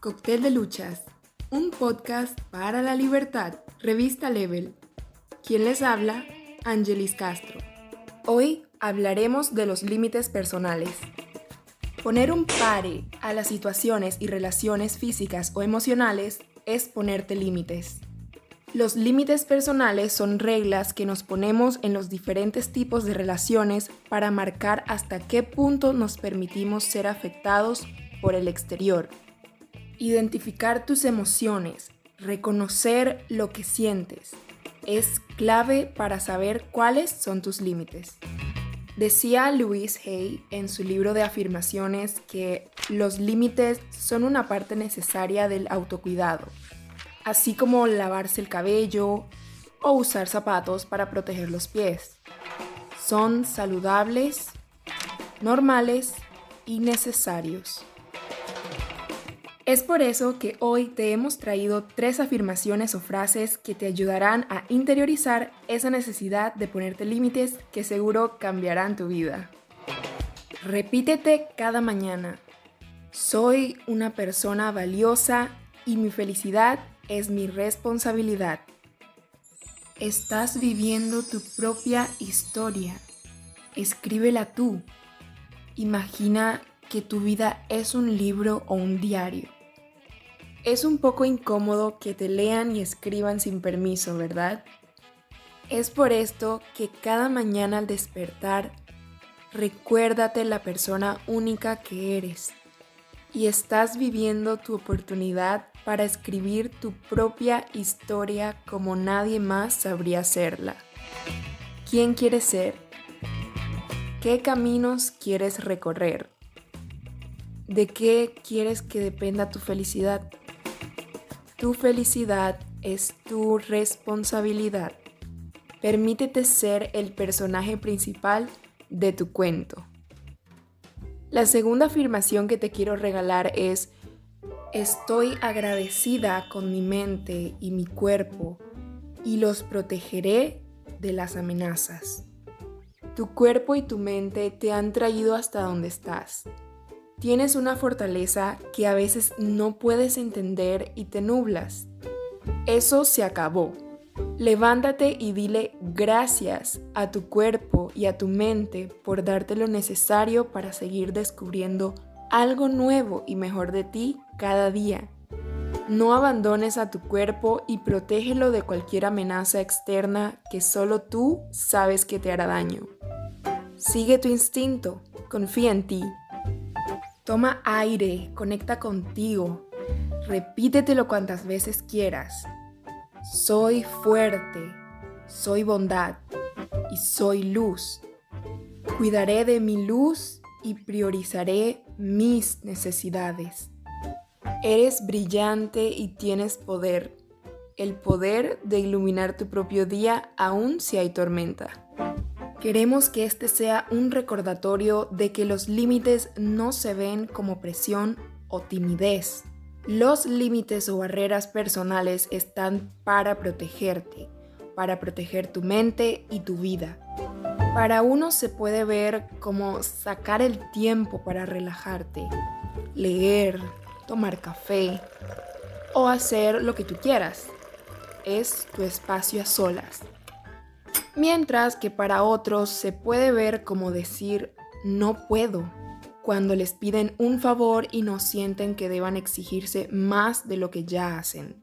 Cóctel de Luchas, un podcast para la libertad, revista Level. ¿Quién les habla? Angelis Castro. Hoy hablaremos de los límites personales. Poner un pare a las situaciones y relaciones físicas o emocionales es ponerte límites. Los límites personales son reglas que nos ponemos en los diferentes tipos de relaciones para marcar hasta qué punto nos permitimos ser afectados por el exterior Identificar tus emociones, reconocer lo que sientes, es clave para saber cuáles son tus límites. Decía Louise Hay en su libro de afirmaciones que los límites son una parte necesaria del autocuidado, así como lavarse el cabello o usar zapatos para proteger los pies. Son saludables, normales y necesarios. Es por eso que hoy te hemos traído tres afirmaciones o frases que te ayudarán a interiorizar esa necesidad de ponerte límites que seguro cambiarán tu vida. Repítete cada mañana. Soy una persona valiosa y mi felicidad es mi responsabilidad. Estás viviendo tu propia historia. Escríbela tú. Imagina que tu vida es un libro o un diario. Es un poco incómodo que te lean y escriban sin permiso, ¿verdad? Es por esto que cada mañana al despertar, recuérdate la persona única que eres y estás viviendo tu oportunidad para escribir tu propia historia como nadie más sabría hacerla. ¿Quién quieres ser? ¿Qué caminos quieres recorrer? ¿De qué quieres que dependa tu felicidad? Tu felicidad es tu responsabilidad. Permítete ser el personaje principal de tu cuento. La segunda afirmación que te quiero regalar es, estoy agradecida con mi mente y mi cuerpo y los protegeré de las amenazas. Tu cuerpo y tu mente te han traído hasta donde estás Tienes una fortaleza que a veces no puedes entender y te nublas. Eso se acabó. Levántate y dile gracias a tu cuerpo y a tu mente por darte lo necesario para seguir descubriendo algo nuevo y mejor de ti cada día. No abandones a tu cuerpo y protégelo de cualquier amenaza externa que solo tú sabes que te hará daño. Sigue tu instinto, confía en ti Toma aire, conecta contigo, repítetelo cuantas veces quieras. Soy fuerte, soy bondad y soy luz. Cuidaré de mi luz y priorizaré mis necesidades. Eres brillante y tienes poder, el poder de iluminar tu propio día aun si hay tormenta. Queremos que este sea un recordatorio de que los límites no se ven como presión o timidez. Los límites o barreras personales están para protegerte, para proteger tu mente y tu vida. Para uno se puede ver como sacar el tiempo para relajarte, leer, tomar café o hacer lo que tú quieras. Es tu espacio a solas mientras que para otros se puede ver como decir no puedo cuando les piden un favor y no sienten que deban exigirse más de lo que ya hacen.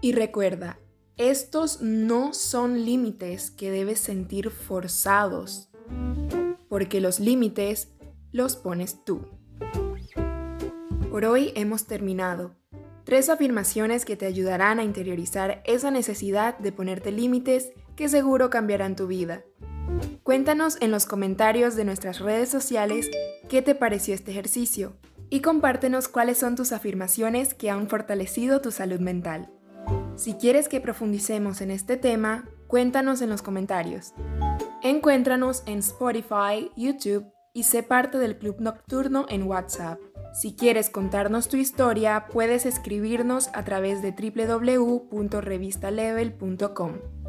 Y recuerda, estos no son límites que debes sentir forzados, porque los límites los pones tú. Por hoy hemos terminado. Tres afirmaciones que te ayudarán a interiorizar esa necesidad de ponerte límites que seguro cambiarán tu vida. Cuéntanos en los comentarios de nuestras redes sociales qué te pareció este ejercicio y compártenos cuáles son tus afirmaciones que han fortalecido tu salud mental. Si quieres que profundicemos en este tema, cuéntanos en los comentarios. Encuéntranos en Spotify, YouTube y sé parte del Club Nocturno en WhatsApp. Si quieres contarnos tu historia, puedes escribirnos a través de www.revistalevel.com.